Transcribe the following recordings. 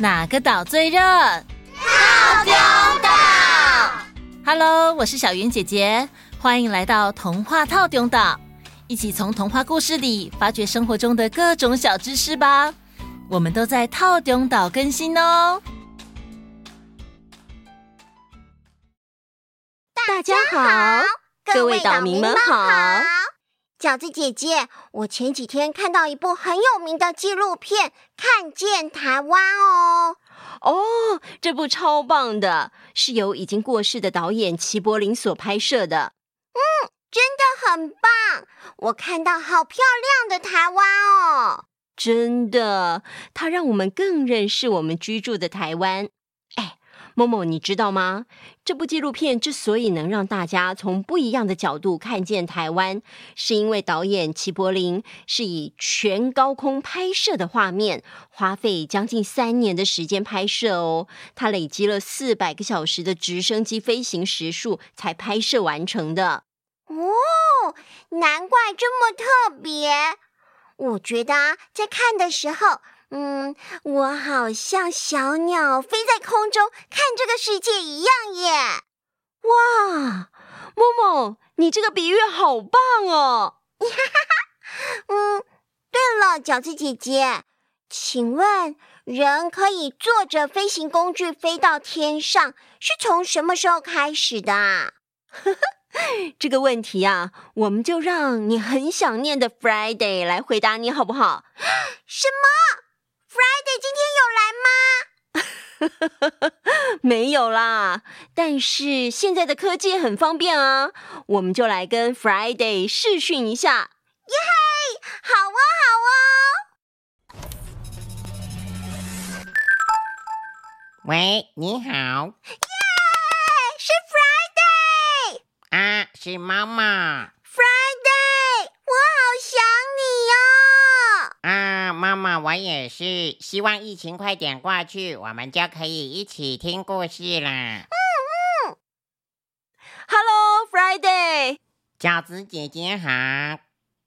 哪个岛最热？套丁岛。Hello，我是小云姐姐，欢迎来到童话套丁岛，一起从童话故事里发掘生活中的各种小知识吧。我们都在套丁岛更新哦。大家好，各位岛民们好。饺子姐姐，我前几天看到一部很有名的纪录片《看见台湾》哦。哦，这部超棒的，是由已经过世的导演齐柏林所拍摄的。嗯，真的很棒，我看到好漂亮的台湾哦。真的，它让我们更认识我们居住的台湾。哎。某某，你知道吗？这部纪录片之所以能让大家从不一样的角度看见台湾，是因为导演齐柏林是以全高空拍摄的画面，花费将近三年的时间拍摄哦。他累积了四百个小时的直升机飞行时数才拍摄完成的。哦，难怪这么特别。我觉得，在看的时候。嗯，我好像小鸟飞在空中看这个世界一样耶！哇，默默，你这个比喻好棒哦！哈哈，嗯，对了，饺子姐姐，请问人可以坐着飞行工具飞到天上，是从什么时候开始的啊？呵呵，这个问题啊，我们就让你很想念的 Friday 来回答你好不好？什么？Friday 今天有来吗？没有啦，但是现在的科技很方便啊，我们就来跟 Friday 试训一下。耶嘿，好哦，好哦。喂，你好。耶，是 Friday。啊，是妈妈。妈妈，我也是，希望疫情快点过去，我们就可以一起听故事啦。嗯嗯。Hello，Friday。饺子姐姐好。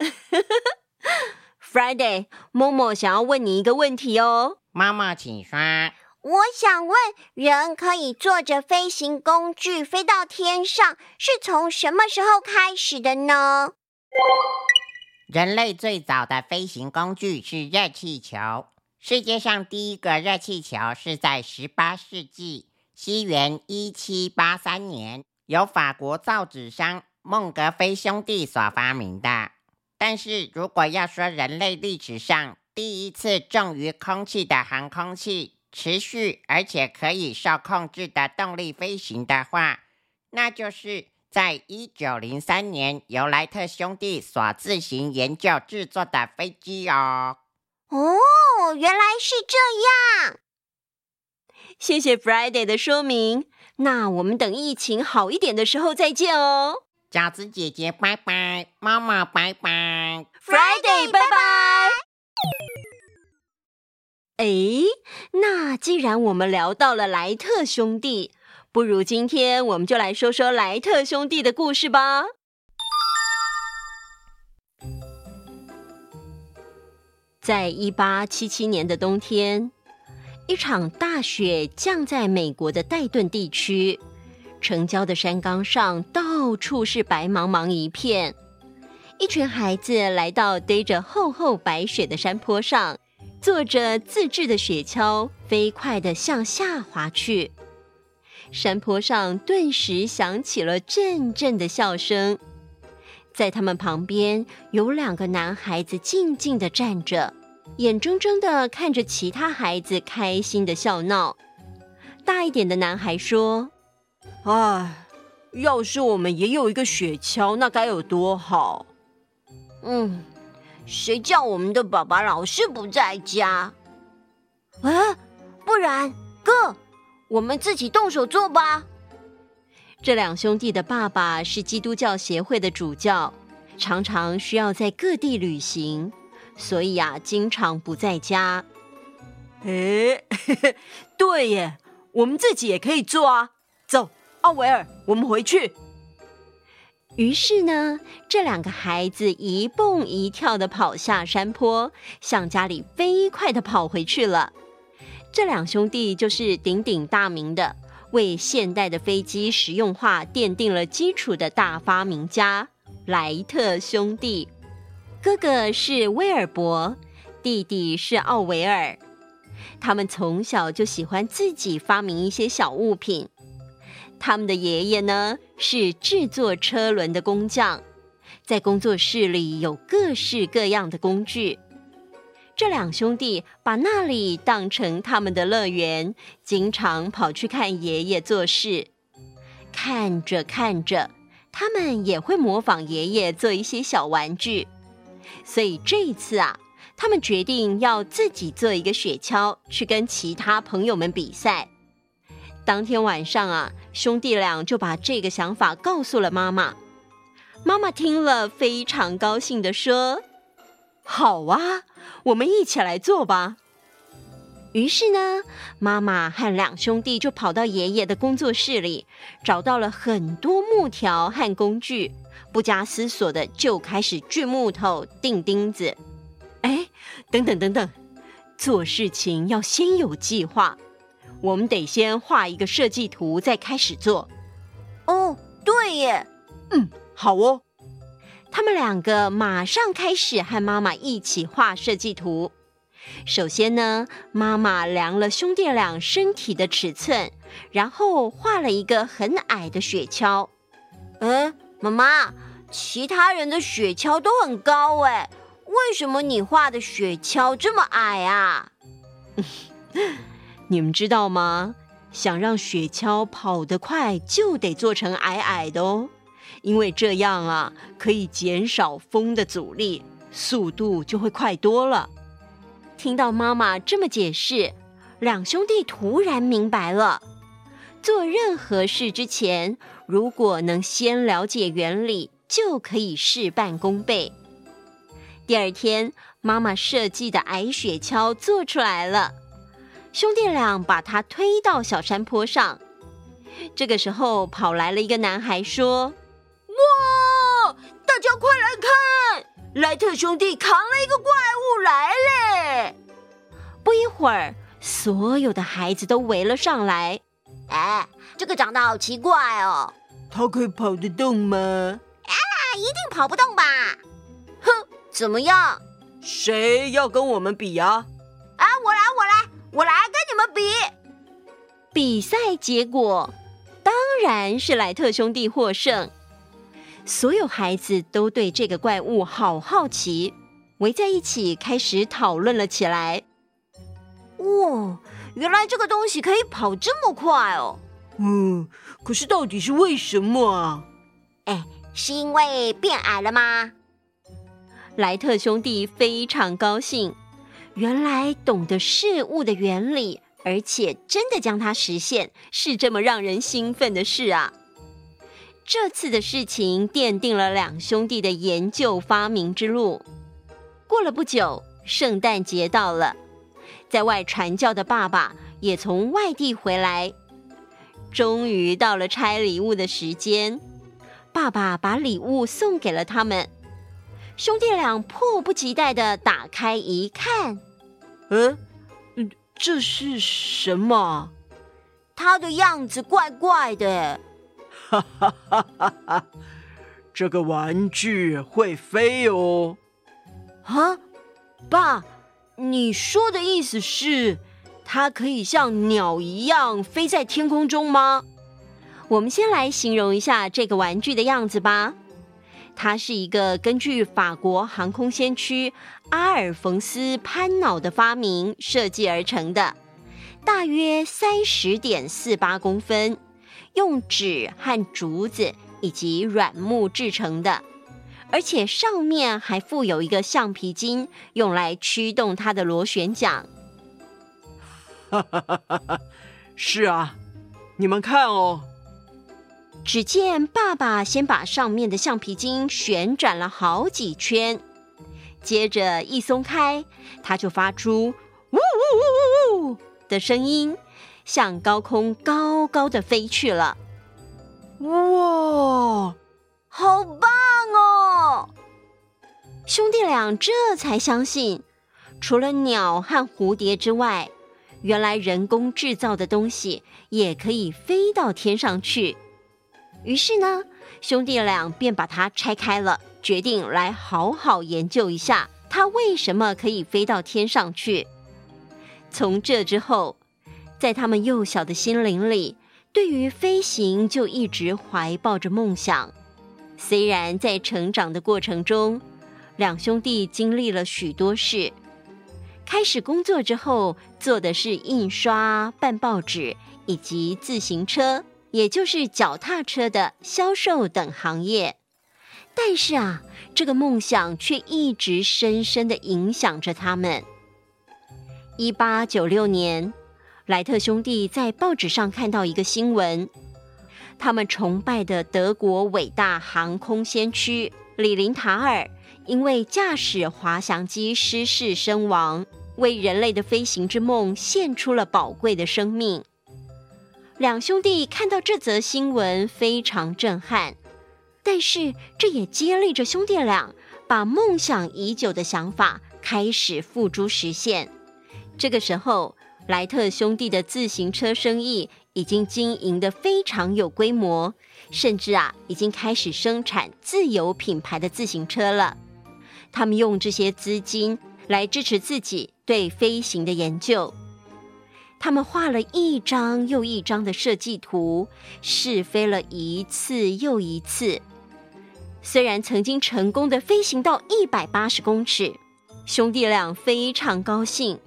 Friday，默默想要问你一个问题哦。妈妈，请说。我想问，人可以坐着飞行工具飞到天上，是从什么时候开始的呢？人类最早的飞行工具是热气球。世界上第一个热气球是在十八世纪，西元一七八三年，由法国造纸商孟格菲兄弟所发明的。但是如果要说人类历史上第一次重于空气的航空器，持续而且可以受控制的动力飞行的话，那就是。在一九零三年，由莱特兄弟所自行研究制作的飞机哦。哦，原来是这样。谢谢 Friday 的说明。那我们等疫情好一点的时候再见哦。饺子姐姐，拜拜。妈妈，拜拜。Friday，拜拜。哎，那既然我们聊到了莱特兄弟。不如今天我们就来说说莱特兄弟的故事吧。在一八七七年的冬天，一场大雪降在美国的戴顿地区，城郊的山岗上到处是白茫茫一片。一群孩子来到堆着厚厚白雪的山坡上，坐着自制的雪橇，飞快的向下滑去。山坡上顿时响起了阵阵的笑声，在他们旁边有两个男孩子静静的站着，眼睁睁的看着其他孩子开心的笑闹。大一点的男孩说：“唉，要是我们也有一个雪橇，那该有多好！”“嗯，谁叫我们的爸爸老是不在家？”“啊，不然，哥。”我们自己动手做吧。这两兄弟的爸爸是基督教协会的主教，常常需要在各地旅行，所以啊，经常不在家。哎，对耶，我们自己也可以做啊。走，奥维尔，我们回去。于是呢，这两个孩子一蹦一跳的跑下山坡，向家里飞快的跑回去了。这两兄弟就是鼎鼎大名的，为现代的飞机实用化奠定了基础的大发明家——莱特兄弟。哥哥是威尔伯，弟弟是奥维尔。他们从小就喜欢自己发明一些小物品。他们的爷爷呢，是制作车轮的工匠，在工作室里有各式各样的工具。这两兄弟把那里当成他们的乐园，经常跑去看爷爷做事。看着看着，他们也会模仿爷爷做一些小玩具。所以这一次啊，他们决定要自己做一个雪橇，去跟其他朋友们比赛。当天晚上啊，兄弟俩就把这个想法告诉了妈妈。妈妈听了，非常高兴地说：“好啊，我们一起来做吧。”于是呢，妈妈和两兄弟就跑到爷爷的工作室里，找到了很多木条和工具，不加思索的就开始锯木头、钉钉子。哎，等等等等，做事情要先有计划。我们得先画一个设计图，再开始做。哦，对耶，嗯，好哦。他们两个马上开始和妈妈一起画设计图。首先呢，妈妈量了兄弟俩身体的尺寸，然后画了一个很矮的雪橇。嗯，妈妈，其他人的雪橇都很高哎，为什么你画的雪橇这么矮啊？你们知道吗？想让雪橇跑得快，就得做成矮矮的哦，因为这样啊，可以减少风的阻力，速度就会快多了。听到妈妈这么解释，两兄弟突然明白了：做任何事之前，如果能先了解原理，就可以事半功倍。第二天，妈妈设计的矮雪橇做出来了。兄弟俩把他推到小山坡上，这个时候跑来了一个男孩，说：“哇，大家快来看，莱特兄弟扛了一个怪物来嘞！”不一会儿，所有的孩子都围了上来。哎，这个长得好奇怪哦，他可以跑得动吗？啊，一定跑不动吧？哼，怎么样？谁要跟我们比呀？啊，我来，我来。我来跟你们比。比赛结果当然是莱特兄弟获胜。所有孩子都对这个怪物好好奇，围在一起开始讨论了起来。哇，原来这个东西可以跑这么快哦！嗯，可是到底是为什么啊？哎，是因为变矮了吗？莱特兄弟非常高兴。原来懂得事物的原理，而且真的将它实现，是这么让人兴奋的事啊！这次的事情奠定了两兄弟的研究发明之路。过了不久，圣诞节到了，在外传教的爸爸也从外地回来，终于到了拆礼物的时间。爸爸把礼物送给了他们。兄弟俩迫不及待的打开一看，嗯，这是什么？他的样子怪怪的。哈哈哈哈哈！这个玩具会飞哦。啊，爸，你说的意思是它可以像鸟一样飞在天空中吗？我们先来形容一下这个玩具的样子吧。它是一个根据法国航空先驱阿尔冯斯·潘瑙的发明设计而成的，大约三十点四八公分，用纸和竹子以及软木制成的，而且上面还附有一个橡皮筋，用来驱动它的螺旋桨。哈哈哈哈哈！是啊，你们看哦。只见爸爸先把上面的橡皮筋旋转了好几圈，接着一松开，它就发出“呜呜呜呜呜”的声音，向高空高高的飞去了。哇，好棒哦！兄弟俩这才相信，除了鸟和蝴蝶之外，原来人工制造的东西也可以飞到天上去。于是呢，兄弟俩便把它拆开了，决定来好好研究一下它为什么可以飞到天上去。从这之后，在他们幼小的心灵里，对于飞行就一直怀抱着梦想。虽然在成长的过程中，两兄弟经历了许多事。开始工作之后，做的是印刷、办报纸以及自行车，也就是脚踏车的销售等行业。但是啊，这个梦想却一直深深的影响着他们。一八九六年，莱特兄弟在报纸上看到一个新闻，他们崇拜的德国伟大航空先驱李林塔尔。因为驾驶滑翔机失事身亡，为人类的飞行之梦献出了宝贵的生命。两兄弟看到这则新闻非常震撼，但是这也激励着兄弟俩把梦想已久的想法开始付诸实现。这个时候，莱特兄弟的自行车生意已经经营得非常有规模，甚至啊，已经开始生产自有品牌的自行车了。他们用这些资金来支持自己对飞行的研究。他们画了一张又一张的设计图，试飞了一次又一次。虽然曾经成功的飞行到一百八十公尺，兄弟俩非常高兴，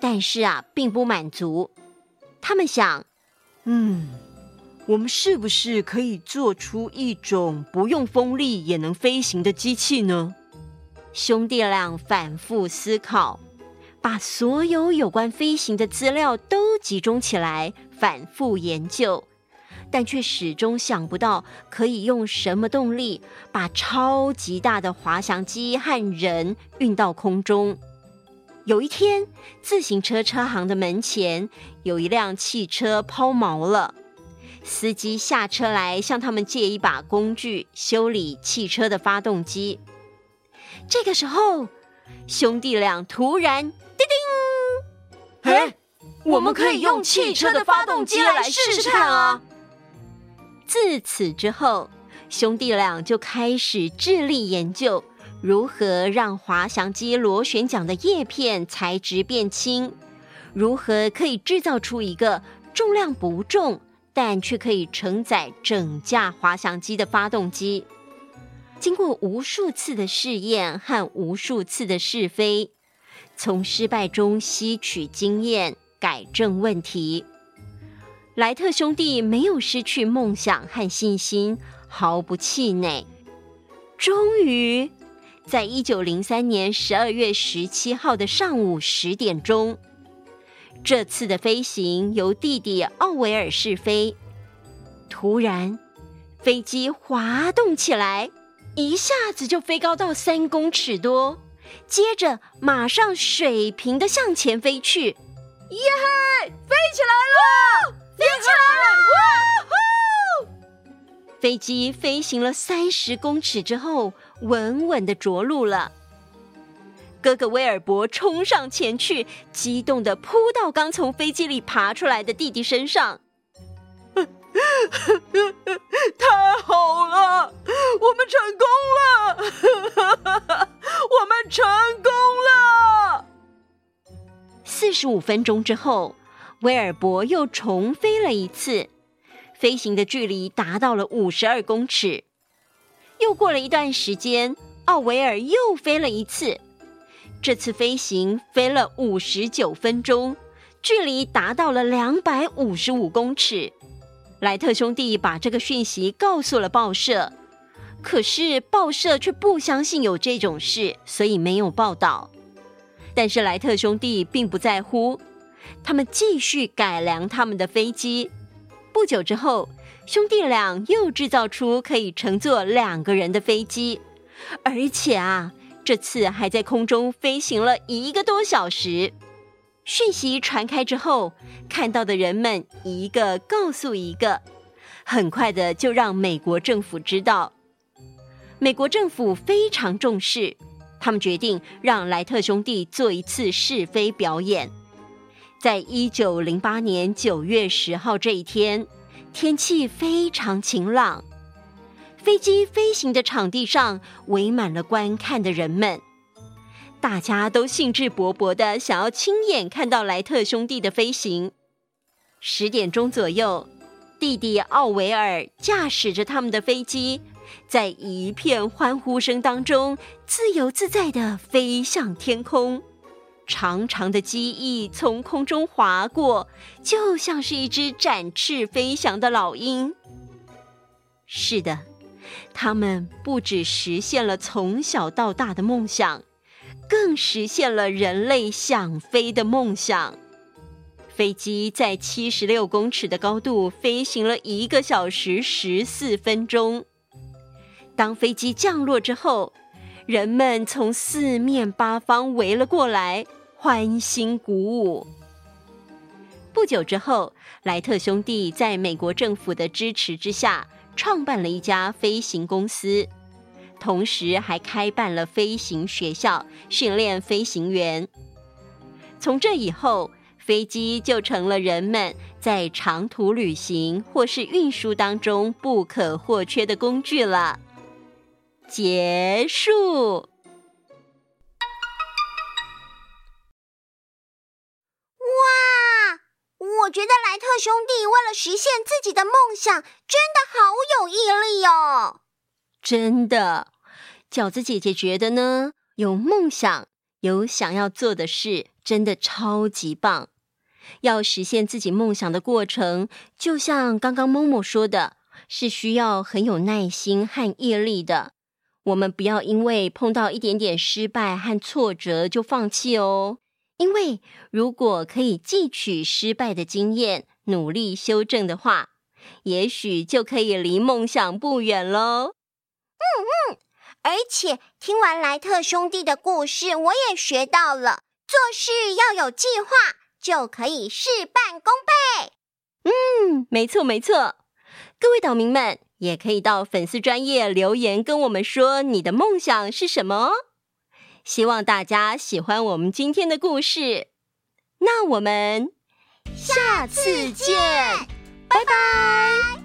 但是啊，并不满足。他们想，嗯，我们是不是可以做出一种不用风力也能飞行的机器呢？兄弟俩反复思考，把所有有关飞行的资料都集中起来，反复研究，但却始终想不到可以用什么动力把超级大的滑翔机和人运到空中。有一天，自行车车行的门前有一辆汽车抛锚了，司机下车来向他们借一把工具修理汽车的发动机。这个时候，兄弟俩突然叮叮，哎，我们可以用汽车的发动机来试试看啊！自此之后，兄弟俩就开始致力研究如何让滑翔机螺旋桨的叶片材质变轻，如何可以制造出一个重量不重，但却可以承载整架滑翔机的发动机。经过无数次的试验和无数次的试飞，从失败中吸取经验，改正问题。莱特兄弟没有失去梦想和信心，毫不气馁。终于，在一九零三年十二月十七号的上午十点钟，这次的飞行由弟弟奥维尔试飞。突然，飞机滑动起来。一下子就飞高到三公尺多，接着马上水平的向前飞去，耶嘿，飞起来了，飞起来了！哇！飞机飞行了三十公尺之后，稳稳的着陆了。哥哥威尔伯冲上前去，激动的扑到刚从飞机里爬出来的弟弟身上。太好了，我们成功了！我们成功了！四十五分钟之后，威尔伯又重飞了一次，飞行的距离达到了五十二公尺。又过了一段时间，奥维尔又飞了一次，这次飞行飞了五十九分钟，距离达到了两百五十五公尺。莱特兄弟把这个讯息告诉了报社，可是报社却不相信有这种事，所以没有报道。但是莱特兄弟并不在乎，他们继续改良他们的飞机。不久之后，兄弟俩又制造出可以乘坐两个人的飞机，而且啊，这次还在空中飞行了一个多小时。讯息传开之后，看到的人们一个告诉一个，很快的就让美国政府知道。美国政府非常重视，他们决定让莱特兄弟做一次试飞表演。在一九零八年九月十号这一天，天气非常晴朗，飞机飞行的场地上围满了观看的人们，大家都兴致勃勃的想要亲眼看到莱特兄弟的飞行。十点钟左右，弟弟奥维尔驾驶着他们的飞机，在一片欢呼声当中，自由自在的飞向天空。长长的机翼从空中划过，就像是一只展翅飞翔的老鹰。是的，他们不只实现了从小到大的梦想，更实现了人类想飞的梦想。飞机在七十六公尺的高度飞行了一个小时十四分钟。当飞机降落之后，人们从四面八方围了过来。欢欣鼓舞。不久之后，莱特兄弟在美国政府的支持之下，创办了一家飞行公司，同时还开办了飞行学校，训练飞行员。从这以后，飞机就成了人们在长途旅行或是运输当中不可或缺的工具了。结束。我觉得莱特兄弟为了实现自己的梦想，真的好有毅力哦！真的，饺子姐姐觉得呢，有梦想、有想要做的事，真的超级棒。要实现自己梦想的过程，就像刚刚默默说的，是需要很有耐心和毅力的。我们不要因为碰到一点点失败和挫折就放弃哦。因为如果可以汲取失败的经验，努力修正的话，也许就可以离梦想不远喽。嗯嗯，而且听完莱特兄弟的故事，我也学到了做事要有计划，就可以事半功倍。嗯，没错没错。各位岛民们也可以到粉丝专业留言跟我们说你的梦想是什么哦。希望大家喜欢我们今天的故事，那我们下次见，拜拜。